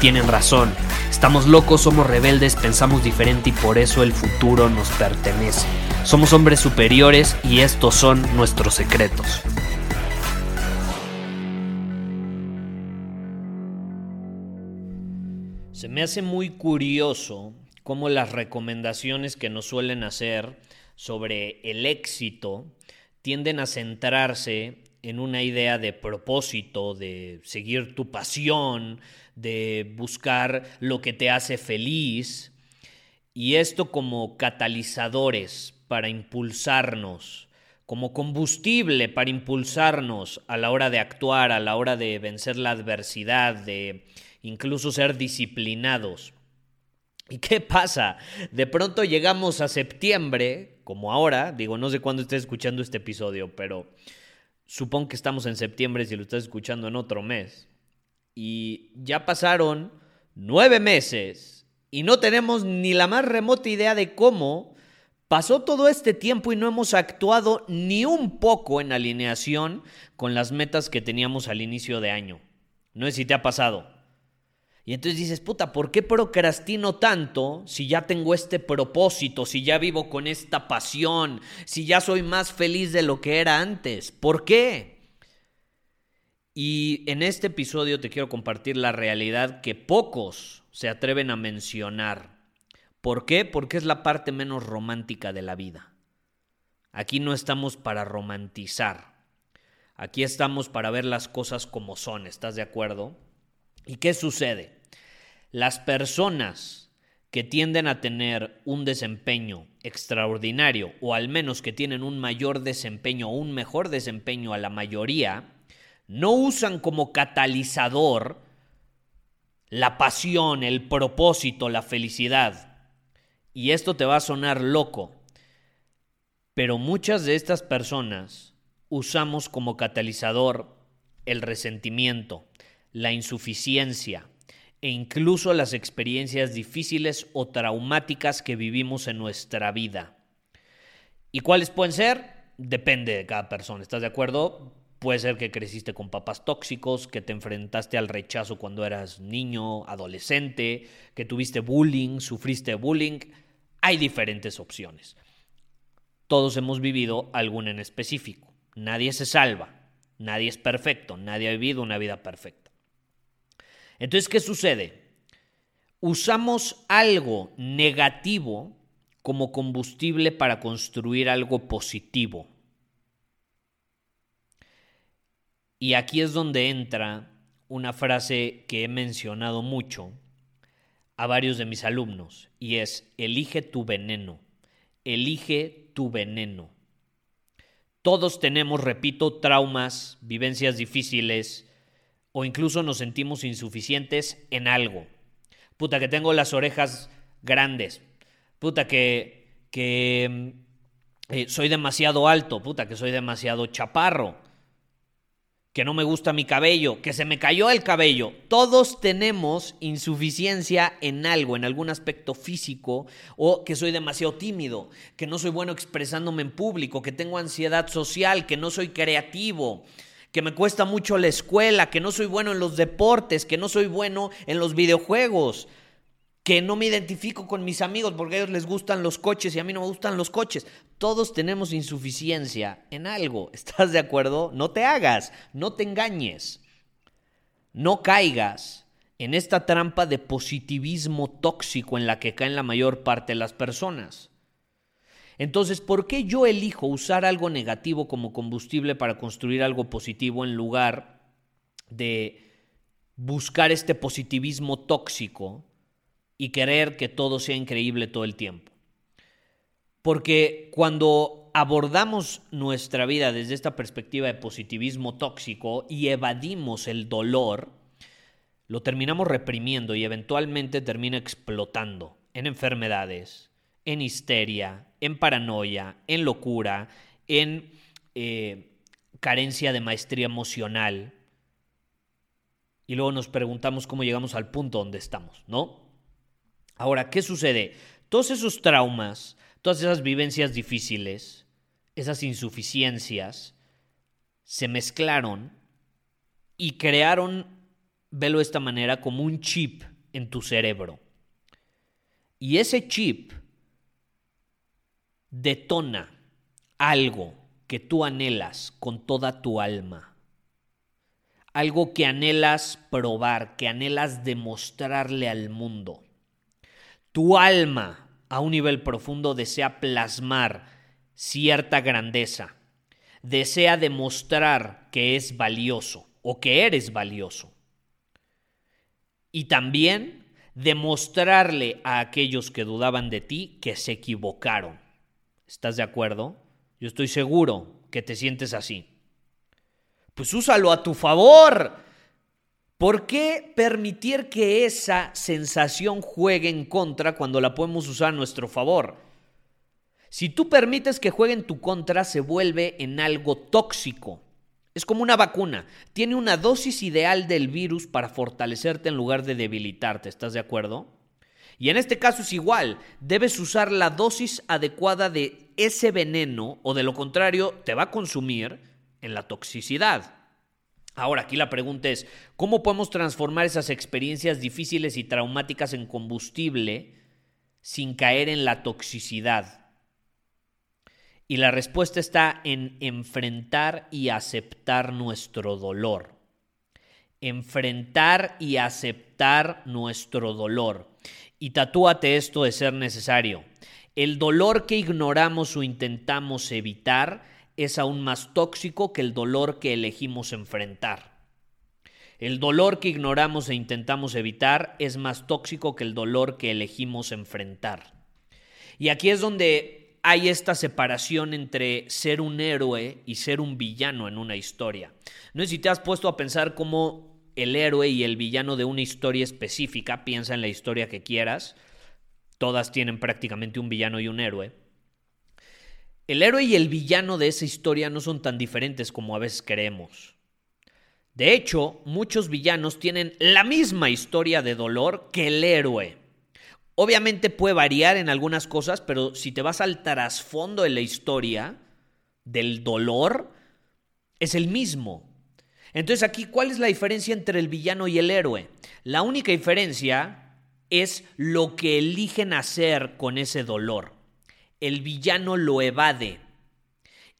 tienen razón. Estamos locos, somos rebeldes, pensamos diferente y por eso el futuro nos pertenece. Somos hombres superiores y estos son nuestros secretos. Se me hace muy curioso cómo las recomendaciones que nos suelen hacer sobre el éxito tienden a centrarse en una idea de propósito, de seguir tu pasión, de buscar lo que te hace feliz, y esto como catalizadores para impulsarnos, como combustible para impulsarnos a la hora de actuar, a la hora de vencer la adversidad, de incluso ser disciplinados. ¿Y qué pasa? De pronto llegamos a septiembre, como ahora, digo, no sé cuándo estés escuchando este episodio, pero supongo que estamos en septiembre si lo estás escuchando en otro mes. Y ya pasaron nueve meses y no tenemos ni la más remota idea de cómo pasó todo este tiempo y no hemos actuado ni un poco en alineación con las metas que teníamos al inicio de año. No sé si te ha pasado. Y entonces dices, puta, ¿por qué procrastino tanto si ya tengo este propósito, si ya vivo con esta pasión, si ya soy más feliz de lo que era antes? ¿Por qué? Y en este episodio te quiero compartir la realidad que pocos se atreven a mencionar. ¿Por qué? Porque es la parte menos romántica de la vida. Aquí no estamos para romantizar. Aquí estamos para ver las cosas como son, ¿estás de acuerdo? ¿Y qué sucede? Las personas que tienden a tener un desempeño extraordinario o al menos que tienen un mayor desempeño o un mejor desempeño a la mayoría, no usan como catalizador la pasión, el propósito, la felicidad. Y esto te va a sonar loco, pero muchas de estas personas usamos como catalizador el resentimiento, la insuficiencia e incluso las experiencias difíciles o traumáticas que vivimos en nuestra vida. ¿Y cuáles pueden ser? Depende de cada persona, ¿estás de acuerdo? Puede ser que creciste con papás tóxicos, que te enfrentaste al rechazo cuando eras niño, adolescente, que tuviste bullying, sufriste bullying. Hay diferentes opciones. Todos hemos vivido alguna en específico. Nadie se salva, nadie es perfecto, nadie ha vivido una vida perfecta. Entonces, ¿qué sucede? Usamos algo negativo como combustible para construir algo positivo. Y aquí es donde entra una frase que he mencionado mucho a varios de mis alumnos, y es, elige tu veneno, elige tu veneno. Todos tenemos, repito, traumas, vivencias difíciles, o incluso nos sentimos insuficientes en algo. Puta, que tengo las orejas grandes. Puta, que, que eh, soy demasiado alto. Puta, que soy demasiado chaparro. Que no me gusta mi cabello. Que se me cayó el cabello. Todos tenemos insuficiencia en algo, en algún aspecto físico. O que soy demasiado tímido. Que no soy bueno expresándome en público. Que tengo ansiedad social. Que no soy creativo que me cuesta mucho la escuela, que no soy bueno en los deportes, que no soy bueno en los videojuegos, que no me identifico con mis amigos porque a ellos les gustan los coches y a mí no me gustan los coches. Todos tenemos insuficiencia en algo. ¿Estás de acuerdo? No te hagas, no te engañes. No caigas en esta trampa de positivismo tóxico en la que caen la mayor parte de las personas. Entonces, ¿por qué yo elijo usar algo negativo como combustible para construir algo positivo en lugar de buscar este positivismo tóxico y querer que todo sea increíble todo el tiempo. Porque cuando abordamos nuestra vida desde esta perspectiva de positivismo tóxico y evadimos el dolor, lo terminamos reprimiendo y eventualmente termina explotando en enfermedades, en histeria, en paranoia, en locura, en eh, carencia de maestría emocional. Y luego nos preguntamos cómo llegamos al punto donde estamos, ¿no? Ahora, ¿qué sucede? Todos esos traumas, todas esas vivencias difíciles, esas insuficiencias, se mezclaron y crearon, velo de esta manera, como un chip en tu cerebro. Y ese chip detona algo que tú anhelas con toda tu alma. Algo que anhelas probar, que anhelas demostrarle al mundo. Tu alma a un nivel profundo desea plasmar cierta grandeza, desea demostrar que es valioso o que eres valioso. Y también demostrarle a aquellos que dudaban de ti que se equivocaron. ¿Estás de acuerdo? Yo estoy seguro que te sientes así. Pues úsalo a tu favor. ¿Por qué permitir que esa sensación juegue en contra cuando la podemos usar a nuestro favor? Si tú permites que juegue en tu contra, se vuelve en algo tóxico. Es como una vacuna. Tiene una dosis ideal del virus para fortalecerte en lugar de debilitarte. ¿Estás de acuerdo? Y en este caso es igual. Debes usar la dosis adecuada de ese veneno o de lo contrario te va a consumir en la toxicidad. Ahora, aquí la pregunta es, ¿cómo podemos transformar esas experiencias difíciles y traumáticas en combustible sin caer en la toxicidad? Y la respuesta está en enfrentar y aceptar nuestro dolor. Enfrentar y aceptar nuestro dolor. Y tatúate esto de ser necesario. El dolor que ignoramos o intentamos evitar es aún más tóxico que el dolor que elegimos enfrentar. El dolor que ignoramos e intentamos evitar es más tóxico que el dolor que elegimos enfrentar. Y aquí es donde hay esta separación entre ser un héroe y ser un villano en una historia. No sé si te has puesto a pensar cómo el héroe y el villano de una historia específica, piensa en la historia que quieras, todas tienen prácticamente un villano y un héroe. El héroe y el villano de esa historia no son tan diferentes como a veces creemos. De hecho, muchos villanos tienen la misma historia de dolor que el héroe. Obviamente puede variar en algunas cosas, pero si te vas al trasfondo de la historia del dolor, es el mismo. Entonces aquí, ¿cuál es la diferencia entre el villano y el héroe? La única diferencia es lo que eligen hacer con ese dolor. El villano lo evade.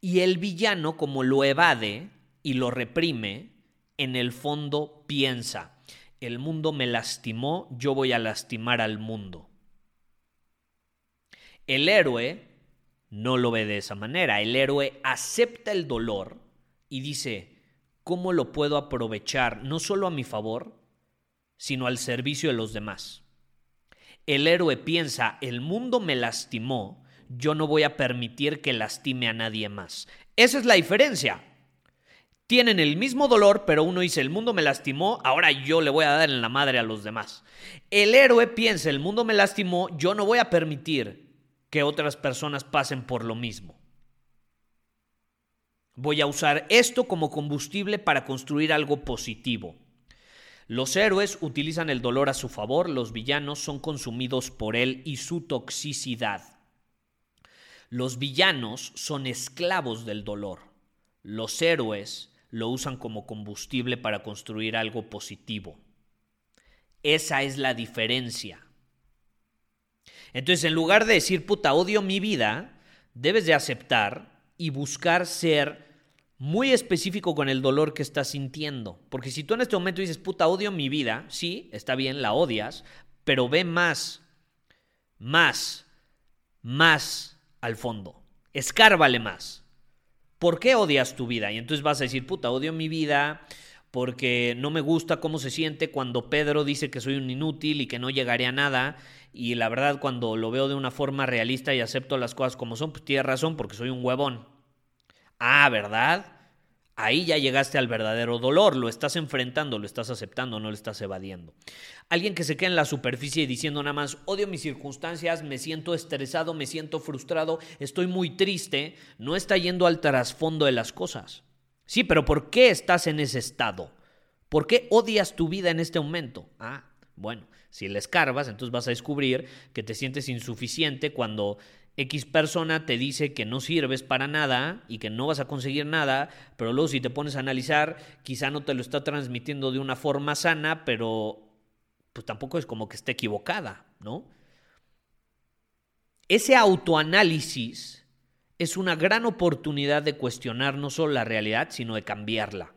Y el villano, como lo evade y lo reprime, en el fondo piensa, el mundo me lastimó, yo voy a lastimar al mundo. El héroe no lo ve de esa manera. El héroe acepta el dolor y dice, ¿cómo lo puedo aprovechar no solo a mi favor, sino al servicio de los demás? El héroe piensa, el mundo me lastimó, yo no voy a permitir que lastime a nadie más. Esa es la diferencia. Tienen el mismo dolor, pero uno dice, el mundo me lastimó, ahora yo le voy a dar en la madre a los demás. El héroe piensa, el mundo me lastimó, yo no voy a permitir que otras personas pasen por lo mismo. Voy a usar esto como combustible para construir algo positivo. Los héroes utilizan el dolor a su favor, los villanos son consumidos por él y su toxicidad. Los villanos son esclavos del dolor. Los héroes lo usan como combustible para construir algo positivo. Esa es la diferencia. Entonces, en lugar de decir, puta, odio mi vida, debes de aceptar y buscar ser muy específico con el dolor que estás sintiendo. Porque si tú en este momento dices, puta, odio mi vida, sí, está bien, la odias, pero ve más, más, más al fondo. Escárvale más. ¿Por qué odias tu vida? Y entonces vas a decir, puta, odio mi vida porque no me gusta cómo se siente cuando Pedro dice que soy un inútil y que no llegaré a nada. Y la verdad, cuando lo veo de una forma realista y acepto las cosas como son, pues tiene razón porque soy un huevón. Ah, ¿verdad? Ahí ya llegaste al verdadero dolor, lo estás enfrentando, lo estás aceptando, no lo estás evadiendo. Alguien que se queda en la superficie diciendo nada más, odio mis circunstancias, me siento estresado, me siento frustrado, estoy muy triste, no está yendo al trasfondo de las cosas. Sí, pero ¿por qué estás en ese estado? ¿Por qué odias tu vida en este momento? Ah, bueno, si le escarbas, entonces vas a descubrir que te sientes insuficiente cuando X persona te dice que no sirves para nada y que no vas a conseguir nada, pero luego si te pones a analizar, quizá no te lo está transmitiendo de una forma sana, pero pues tampoco es como que esté equivocada, ¿no? Ese autoanálisis es una gran oportunidad de cuestionar no solo la realidad, sino de cambiarla.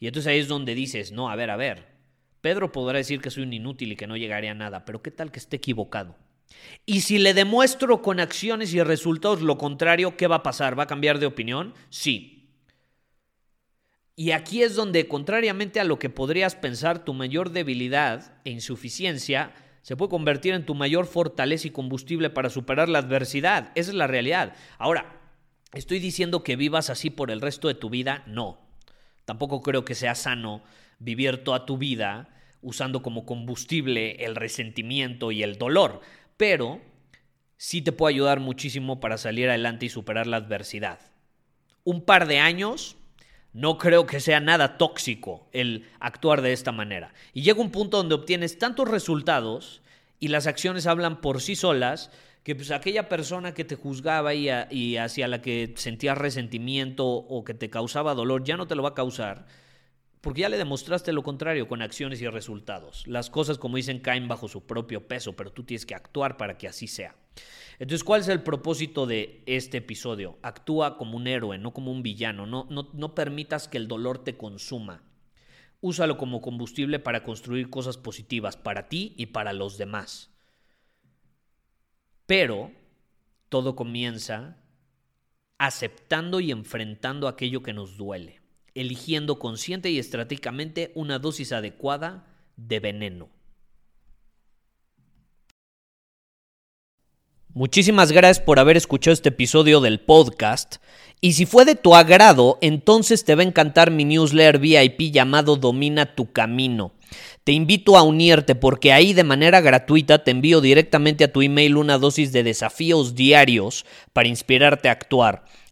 Y entonces ahí es donde dices, no, a ver, a ver, Pedro podrá decir que soy un inútil y que no llegaré a nada, pero ¿qué tal que esté equivocado? Y si le demuestro con acciones y resultados lo contrario, ¿qué va a pasar? ¿Va a cambiar de opinión? Sí. Y aquí es donde, contrariamente a lo que podrías pensar, tu mayor debilidad e insuficiencia se puede convertir en tu mayor fortaleza y combustible para superar la adversidad. Esa es la realidad. Ahora, ¿estoy diciendo que vivas así por el resto de tu vida? No. Tampoco creo que sea sano vivir toda tu vida usando como combustible el resentimiento y el dolor pero sí te puede ayudar muchísimo para salir adelante y superar la adversidad. Un par de años, no creo que sea nada tóxico el actuar de esta manera. Y llega un punto donde obtienes tantos resultados y las acciones hablan por sí solas que pues aquella persona que te juzgaba y, y hacia la que sentías resentimiento o que te causaba dolor ya no te lo va a causar porque ya le demostraste lo contrario con acciones y resultados. Las cosas, como dicen, caen bajo su propio peso, pero tú tienes que actuar para que así sea. Entonces, ¿cuál es el propósito de este episodio? Actúa como un héroe, no como un villano. No, no, no permitas que el dolor te consuma. Úsalo como combustible para construir cosas positivas para ti y para los demás. Pero todo comienza aceptando y enfrentando aquello que nos duele eligiendo consciente y estratégicamente una dosis adecuada de veneno. Muchísimas gracias por haber escuchado este episodio del podcast. Y si fue de tu agrado, entonces te va a encantar mi newsletter VIP llamado Domina tu Camino. Te invito a unirte porque ahí de manera gratuita te envío directamente a tu email una dosis de desafíos diarios para inspirarte a actuar.